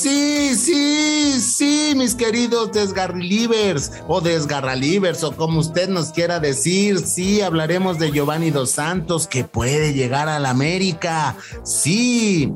Sí, sí, sí, mis queridos desgarrilivers o desgarralivers o como usted nos quiera decir. Sí, hablaremos de Giovanni Dos Santos que puede llegar a la América. Sí.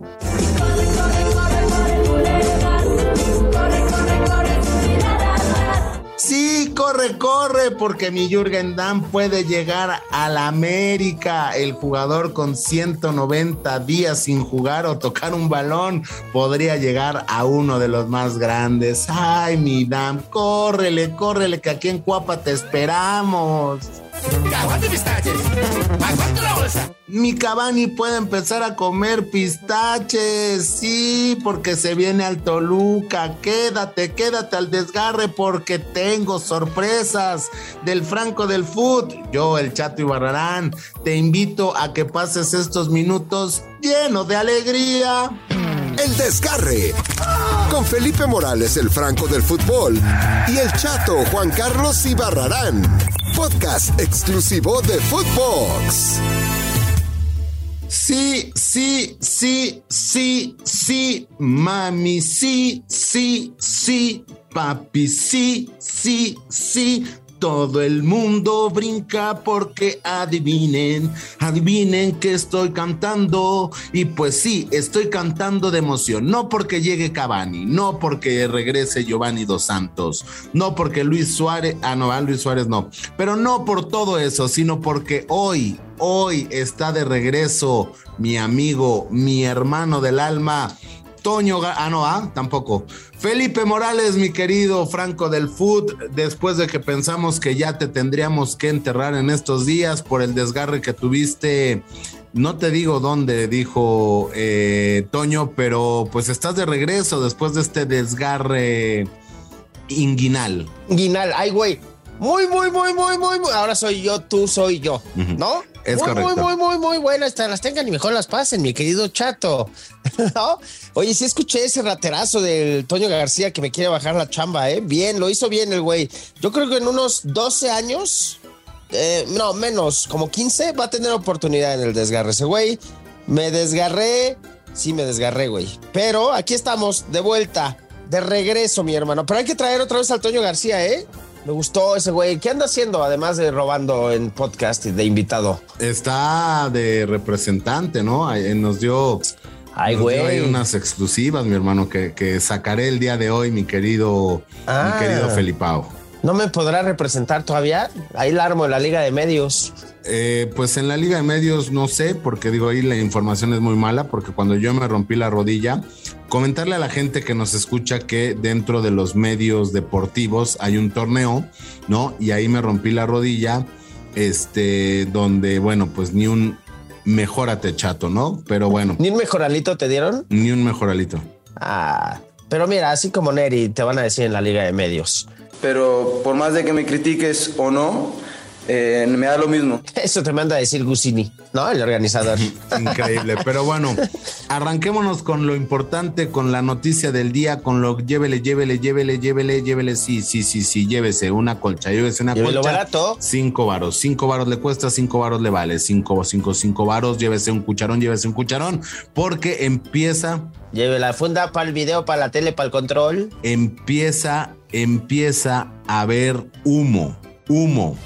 Corre, corre, porque mi Jürgen Damm puede llegar a la América. El jugador con 190 días sin jugar o tocar un balón podría llegar a uno de los más grandes. Ay, mi Damm, córrele, córrele, que aquí en Cuapa te esperamos. Mi Cabani puede empezar a comer pistaches, sí, porque se viene al Toluca. Quédate, quédate al desgarre porque tengo sorpresas del Franco del Foot. Yo, el Chato y Barrarán, te invito a que pases estos minutos llenos de alegría. El desgarre con Felipe Morales, el Franco del fútbol, y el Chato Juan Carlos Ibarrarán. Podcast exclusivo de Footbox. Sí, sí, sí, sí, sí, mami, sí, sí, sí, papi, sí, sí, sí. Todo el mundo brinca porque adivinen, adivinen que estoy cantando. Y pues sí, estoy cantando de emoción. No porque llegue Cavani, no porque regrese Giovanni Dos Santos, no porque Luis Suárez, ah no, Luis Suárez no, pero no por todo eso, sino porque hoy, hoy está de regreso mi amigo, mi hermano del alma. Toño, ah, no, ah, tampoco. Felipe Morales, mi querido Franco del Food, después de que pensamos que ya te tendríamos que enterrar en estos días por el desgarre que tuviste, no te digo dónde, dijo eh, Toño, pero pues estás de regreso después de este desgarre inguinal. Inguinal, ay, güey. Muy, muy, muy, muy, muy, muy. Ahora soy yo, tú soy yo, ¿no? Es muy, correcto. Muy, muy, muy, muy buenas. Las tengan y mejor las pasen, mi querido chato. ¿No? Oye, sí escuché ese raterazo del Toño García que me quiere bajar la chamba, ¿eh? Bien, lo hizo bien el güey. Yo creo que en unos 12 años, eh, no, menos, como 15, va a tener oportunidad en el desgarre. Ese güey, me desgarré, sí me desgarré, güey. Pero aquí estamos, de vuelta, de regreso, mi hermano. Pero hay que traer otra vez al Toño García, ¿eh? Me gustó ese güey. ¿Qué anda haciendo además de robando en podcast y de invitado? Está de representante, ¿no? Ahí Nos dio, Ay, güey. ahí unas exclusivas, mi hermano, que, que sacaré el día de hoy, mi querido, Ah. mi querido Felipao. ¿No me podrá representar todavía? Ahí la armo en la Liga de Medios. Eh, pues en la Liga de Medios no sé, porque digo ahí la información es muy mala, porque cuando yo me rompí la rodilla, comentarle a la gente que nos escucha que dentro de los medios deportivos hay un torneo, ¿no? Y ahí me rompí la rodilla, este, donde, bueno, pues ni un mejorate chato, ¿no? Pero bueno, ¿Ni un mejoralito te dieron? ni un mejoralito. Ah, pero mira, así como Neri, te van a decir en la Liga de Medios. Pero por más de que me critiques o no, eh, me da lo mismo. Eso te manda a decir Gusini, ¿no? El organizador. Increíble. Pero bueno, arranquémonos con lo importante, con la noticia del día, con lo llévele, llévele, llévele, llévele, llévele. Sí, sí, sí, sí, llévese una colcha, llévese una Llévelo colcha. barato. Cinco varos, cinco varos le cuesta, cinco varos le vale, cinco, cinco, cinco varos, llévese un cucharón, llévese un cucharón, porque empieza, Lleve la funda para el video, para la tele, para el control. empieza, empieza a haber humo, humo.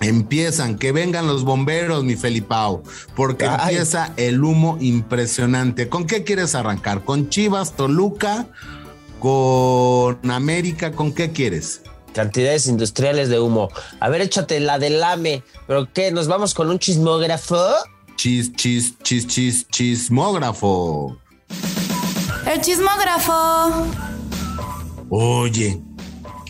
Empiezan, que vengan los bomberos, mi Felipao, porque Ay. empieza el humo impresionante. ¿Con qué quieres arrancar? ¿Con Chivas, Toluca, con América? ¿Con qué quieres? Cantidades industriales de humo. A ver, échate la del AME. ¿Pero qué? ¿Nos vamos con un chismógrafo? Chis, chis, chis, chis, chismógrafo. El chismógrafo. Oye,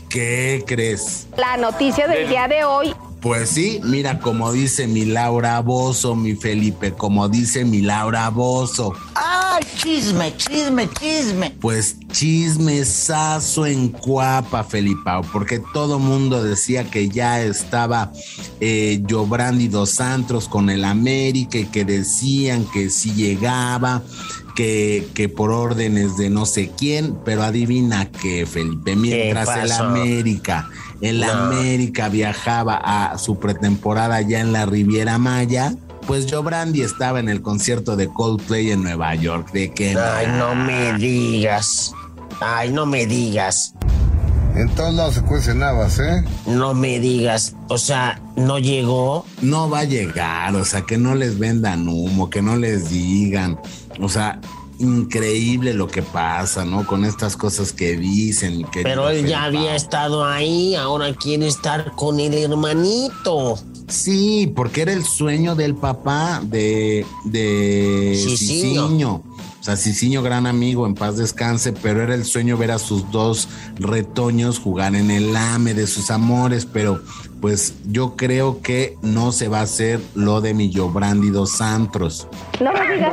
¿qué crees? La noticia del día de hoy Pues sí, mira, como dice mi Laura Bozo, mi Felipe, como dice mi Laura Bozo. ¡Ah! ¡Ay, chisme, chisme, chisme! Pues chismesazo en Cuapa, Felipao, porque todo mundo decía que ya estaba eh, dos Santos con el América y que decían que sí llegaba, que, que por órdenes de no sé quién, pero adivina que, Felipe, mientras el? América, el No. América viajaba a su pretemporada ya en la Riviera Maya. Pues Jobrandi estaba en el concierto de Coldplay en Nueva York. ¿De qué? Ay, no me digas. Ay, no me digas. En todos lados se cuecen habas, ¿eh? No me digas. O sea, no llegó. no va a llegar, o sea, que no les vendan humo, que no les digan, o sea, increíble lo que pasa, ¿no? Con estas cosas que dicen. querido Pero él ya había estado ahí. Ahora quiere estar con el hermanito. Sí, porque era el sueño del papá de, de. Cicinho. O sea, Cicinho, gran amigo, en paz descanse, pero era el sueño ver a sus dos retoños jugar en el AME de sus amores, pero pues yo creo que no se va a hacer lo de mi Jobrandi dos Santos. No me digas.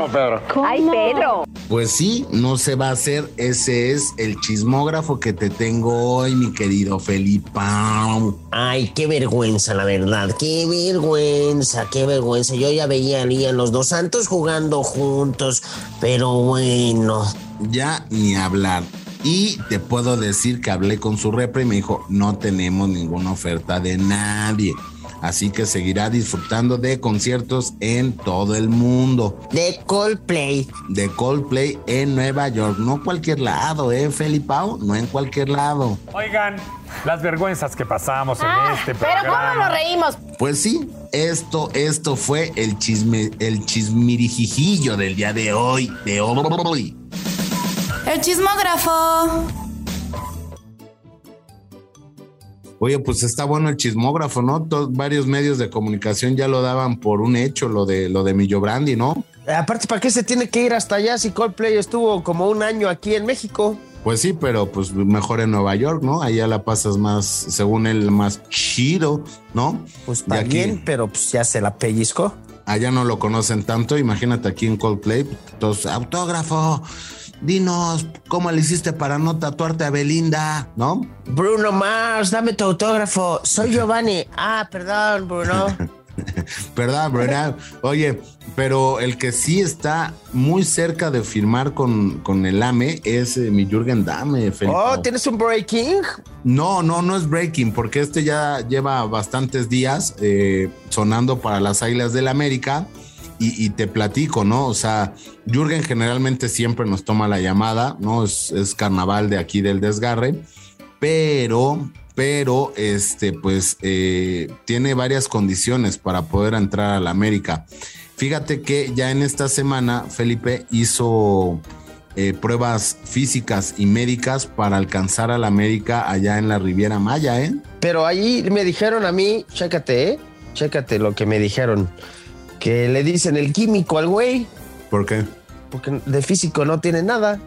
Ay, Pedro. Pues sí, no se va a hacer. Ese es el chismógrafo que te tengo hoy, mi querido Felipao. Ay, qué vergüenza, la verdad. Qué vergüenza, qué vergüenza. Yo ya veía a los dos santos jugando juntos. Pero bueno. Ya ni hablar. Y te puedo decir que hablé con su repre y me dijo, no tenemos ninguna oferta de nadie. Así que seguirá disfrutando de conciertos en todo el mundo. De Coldplay. De Coldplay en Nueva York. No cualquier lado, ¿eh, Felipao? No en cualquier lado. Oigan, las vergüenzas que pasamos en Ah, este pero ¿cómo programa. nos reímos? Pues sí, esto, esto fue el chisme, el chismirijijillo del día de hoy, de hoy. El chismógrafo. Oye, pues está bueno el chismógrafo, ¿no? Todos, varios medios de comunicación ya lo daban por un hecho, lo de lo de Millo Brandi, ¿no? Aparte, ¿para qué se tiene que ir hasta allá si Coldplay estuvo como un año aquí en México? Pues sí, pero pues mejor en Nueva York, ¿no? Allá la pasas más, según él, más chido, ¿no? Pues bien, pero pues ya se la pellizcó. Allá no lo conocen tanto, imagínate aquí en Coldplay, entonces, autógrafo, dinos cómo le hiciste para no tatuarte a Belinda, ¿no? Bruno Mars, dame tu autógrafo. Soy Giovanni. Ah, perdón, Bruno. ¿Verdad, verdad? Oye, pero el que sí está muy cerca de firmar con, con el AME es eh, mi Jürgen Dame, Felipe. Oh, ¿tienes un breaking? No, no, no es breaking, porque este ya lleva bastantes días eh, sonando para las Águilas del América. Y, te platico, ¿no? O sea, Jürgen generalmente siempre nos toma la llamada, ¿no? Es, es carnaval de aquí del desgarre, pero, pero, este, pues, eh, tiene varias condiciones para poder entrar a la América. Fíjate que ya en esta semana Felipe hizo eh, pruebas físicas y médicas para alcanzar a la América allá en la Riviera Maya, ¿eh? Pero ahí me dijeron a mí, chécate, ¿eh? Chécate lo que me dijeron. Que le dicen el químico al güey, ¿Por qué? porque de físico no tiene nada.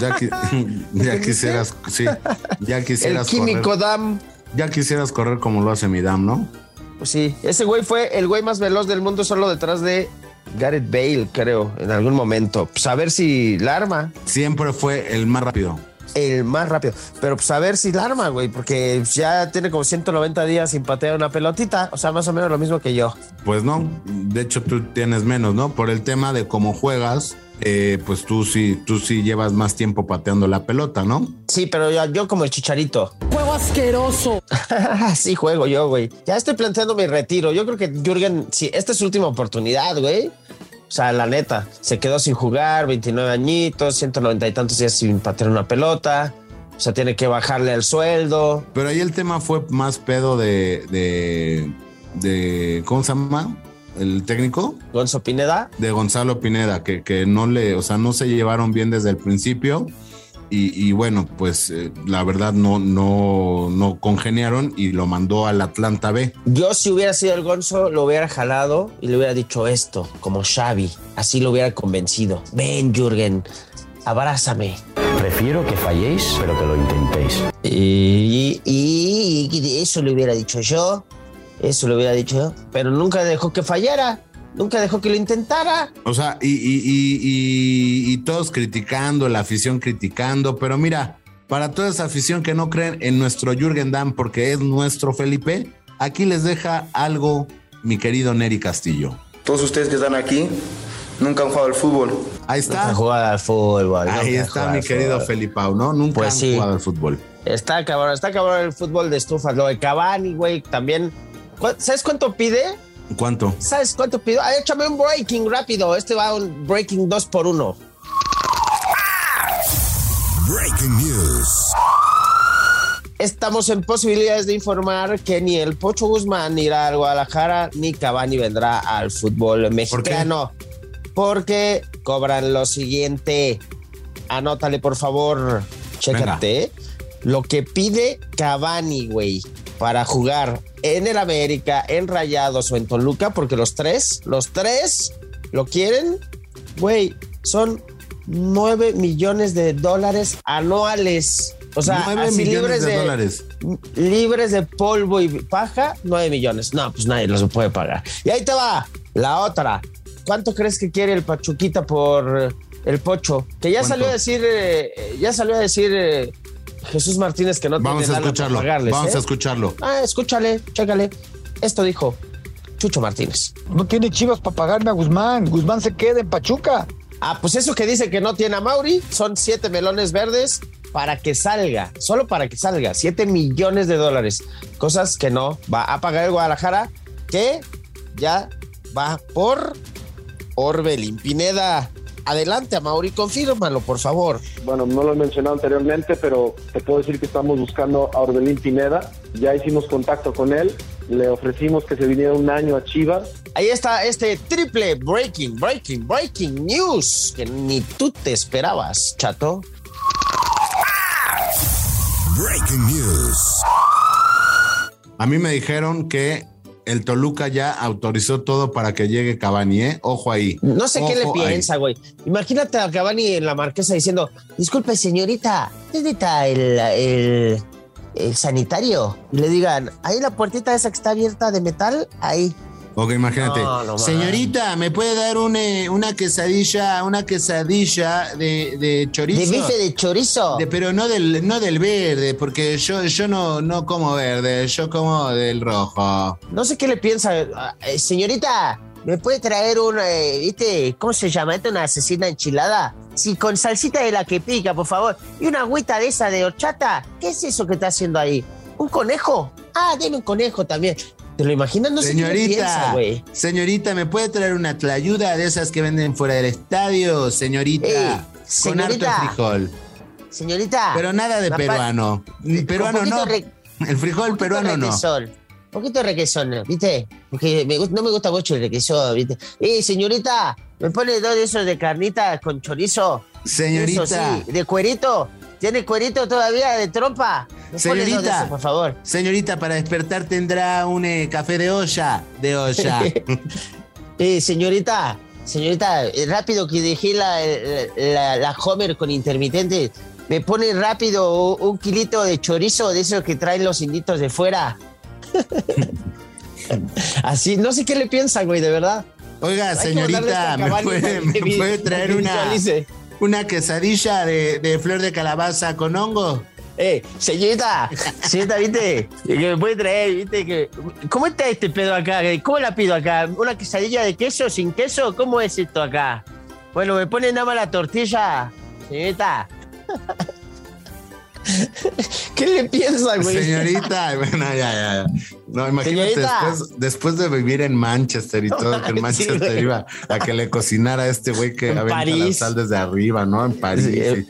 Ya, qui- ya quisieras, sí, ya El quisieras químico correr, Dam. ya quisieras correr como lo hace mi dam, ¿no? Pues sí, ese güey fue el güey más veloz del mundo solo detrás de Gareth Bale, creo, en algún momento. Pues a ver si la arma. Siempre fue el más rápido. El más rápido. Pero pues a ver si la arma, güey, porque ya tiene como 190 días sin patear una pelotita. O sea, más o menos lo mismo que yo. Pues no, de hecho tú tienes menos, ¿no? Por el tema de cómo juegas, eh, pues tú sí, tú sí llevas más tiempo pateando la pelota, ¿no? Sí, pero yo, yo como el chicharito. ¡Juego asqueroso! sí, juego yo, güey. Ya estoy planteando mi retiro. Yo creo que Jürgen, sí, esta es su última oportunidad, güey. O sea, la neta, se quedó sin jugar, 29 añitos, 190 y tantos días sin patear una pelota. O sea, tiene que bajarle el sueldo. Pero ahí el tema fue más pedo de, de, de ¿cómo se llama? El técnico Gonzo Pineda. de Gonzalo Pineda, que, que no le, o sea, no se llevaron bien desde el principio. Y, y bueno, pues eh, la verdad no, no, no congeniaron y lo mandó al Atlanta B. Yo, si hubiera sido el Gonzo, lo hubiera jalado y le hubiera dicho esto, como Xavi. Así lo hubiera convencido. Ven, Jürgen, abrázame. Prefiero que falléis, pero que lo intentéis. Y, y- y eso le hubiera dicho yo. Eso le hubiera dicho yo. Pero nunca dejó que fallara. Nunca dejó que lo intentara. O sea, y, y- y- y- y todos criticando, la afición criticando, pero mira, para toda esa afición que no creen en nuestro Jürgen Damm porque es nuestro Felipe, aquí les deja algo mi querido Neri Castillo. Todos ustedes que están aquí nunca han jugado al fútbol. Ahí Nunca está. jugado al fútbol. Ahí nunca está mi querido. Felipao, ¿no? Nunca Pues han sí. jugado al fútbol. Está cabrón, está cabrón el fútbol de estufas. Lo de Cavani, güey, también. ¿Cu- ¿Sabes cuánto pide? ¿Cuánto? ¿Sabes cuánto pido? Ah, échame un breaking rápido. Este va un breaking 2 por 1 Breaking News. Estamos en posibilidades de informar que ni el Pocho Guzmán irá al Guadalajara, ni Cavani vendrá al fútbol mexicano. Porque cobran lo siguiente. Anótale, por favor. Chécate. Lo que pide Cavani, güey, para jugar en el América, en Rayados o en Toluca, porque los tres, los tres lo quieren, güey, son 9 millones de dólares anuales. O sea, 9 así millones libres de de, dólares. libres de polvo y paja, 9 millones. No, pues nadie los puede pagar. Y ahí te va la otra. ¿Cuánto crees que quiere el Pachuquita por el Pocho? Que ya ¿Cuánto? salió a decir, eh, ya salió a decir eh, Jesús Martínez que no Vamos tiene a para pagarles, Vamos ¿eh? a escucharlo. Ah, escúchale, chécale. Esto dijo Chucho Martínez. No tiene chivas para pagarme a Guzmán. Guzmán se queda en Pachuca. Ah, pues eso que dice que no tiene a Mauri son siete melones verdes para que salga, solo para que salga, siete millones de dólares. Cosas que no va a pagar el Guadalajara, que ya va por Orbelín Pineda. Adelante, a Mauri, confírmalo, por favor. Bueno, no lo he mencionado anteriormente, pero te puedo decir que estamos buscando a Orbelín Pineda. Ya hicimos contacto con él, le ofrecimos que se viniera un año a Chivas. Ahí está este triple breaking, breaking, breaking news que ni tú te esperabas, chato. Breaking News. A mí me dijeron que el Toluca ya autorizó todo para que llegue Cavani, ¿eh? Ojo ahí. No sé qué le piensa, güey. Imagínate a Cavani en la marquesa diciendo, disculpe, señorita, ¿dónde está el, el, el sanitario? Y le digan, ahí la puertita esa que está abierta de metal, ahí. Ok, imagínate. No, no, man. Señorita, ¿me puede dar un, eh, una quesadilla, una quesadilla de, de chorizo? De bife de chorizo. De- pero no del, no del verde, porque yo, yo no, no como verde, yo como del rojo. No sé qué le piensa. Ah, eh, señorita, ¿me puede traer una, eh, viste, cómo se llama esto? Una asesina enchilada. Sí, con salsita de la que pica, por favor. Y una agüita de esa de horchata. ¿Qué es eso que está haciendo ahí? ¿Un conejo? Ah, deme un conejo también. ¿Te lo imaginas? No sé qué le piensa, señorita, güey. señorita, ¿me puede traer una tlayuda de esas que venden fuera del estadio, señorita? Ey, con señorita. harto frijol. Señorita. Pero nada de peruano. Peruano no. re- El frijol peruano no. requesón. Poquito requesón, ¿viste? Porque me no me gusta mucho el requesón, ¿viste? Eh, señorita, ¿me pone dos de esos de carnita con chorizo? Señorita. Eso sí, de cuerito. ¿Tiene cuerito todavía de de Señorita, por favor. señorita, para despertar tendrá un eh, café de olla. De olla. Eh, señorita, señorita, eh, rápido que dejé la, la, la Homer con intermitente. ¿Me pone rápido un, kilito de chorizo de esos que traen los inditos de fuera? Así, no sé qué le piensa, güey, de verdad. Oiga, Hay señorita, ¿me puede, me puede traer una. Una quesadilla de, flor de calabaza con hongo? Eh, señorita, señorita, ¿viste? Que me puede traer, ¿viste? Que, ¿Cómo está este pedo acá? ¿Cómo la pido acá? ¿Una quesadilla de queso, sin queso? ¿Cómo es esto acá? Bueno, me pone nada más la tortilla, señorita. ¿Qué le piensa, güey? Señorita, bueno, ya, ya, ya. No, imagínate Señorita. después, después de vivir en Manchester y todo, que en Manchester iba a que le cocinara a este güey que En avienta la sal desde arriba, ¿no? En París. Sí,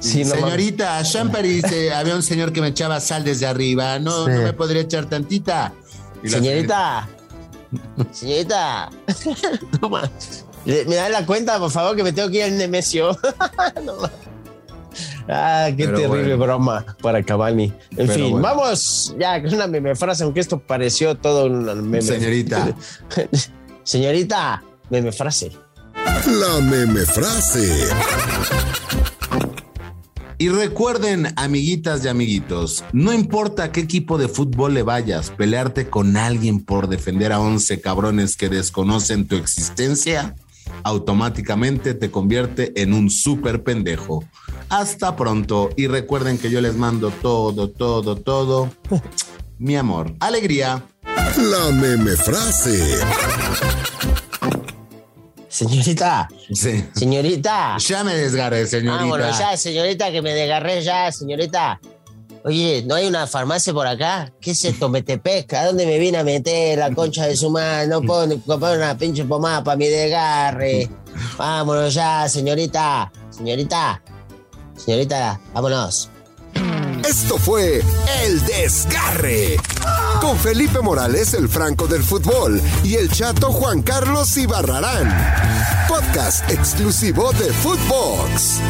sí, no Señorita, allá en París eh, había un señor que me echaba sal desde arriba. No, Sí. no me podría echar tantita. Y la Señorita, señorita, no más. Le- ¿Me da la cuenta, por favor, que me tengo que ir al Nemesio? No. Ah, qué Pero terrible bueno. broma para Cavani. En Pero fin, bueno. vamos ya con una meme frase, aunque esto pareció todo una meme. Señorita. Señorita, meme frase. La meme frase. Y recuerden, amiguitas y amiguitos, no importa qué equipo de fútbol le vayas, pelearte con alguien por defender a 11 cabrones que desconocen tu existencia, automáticamente te convierte en un súper pendejo. Hasta pronto y recuerden que yo les mando todo, todo, todo. Mi amor, alegría. La meme frase. Señorita. Sí. Señorita. Ya me desgarré, señorita. Vámonos ya, señorita, que me desgarré ya, señorita. Oye, ¿no hay una farmacia por acá? ¿Qué es esto, Metepec? ¿A dónde me vine a meter la concha de su madre? No puedo comprar una pinche pomada para mi desgarre. Vámonos ya, señorita. Señorita. Señorita, vámonos. Esto fue El Desgarre. Con Felipe Morales, el Franco del Fútbol, y el chato Juan Carlos Ibarrarán. Podcast exclusivo de Footbox.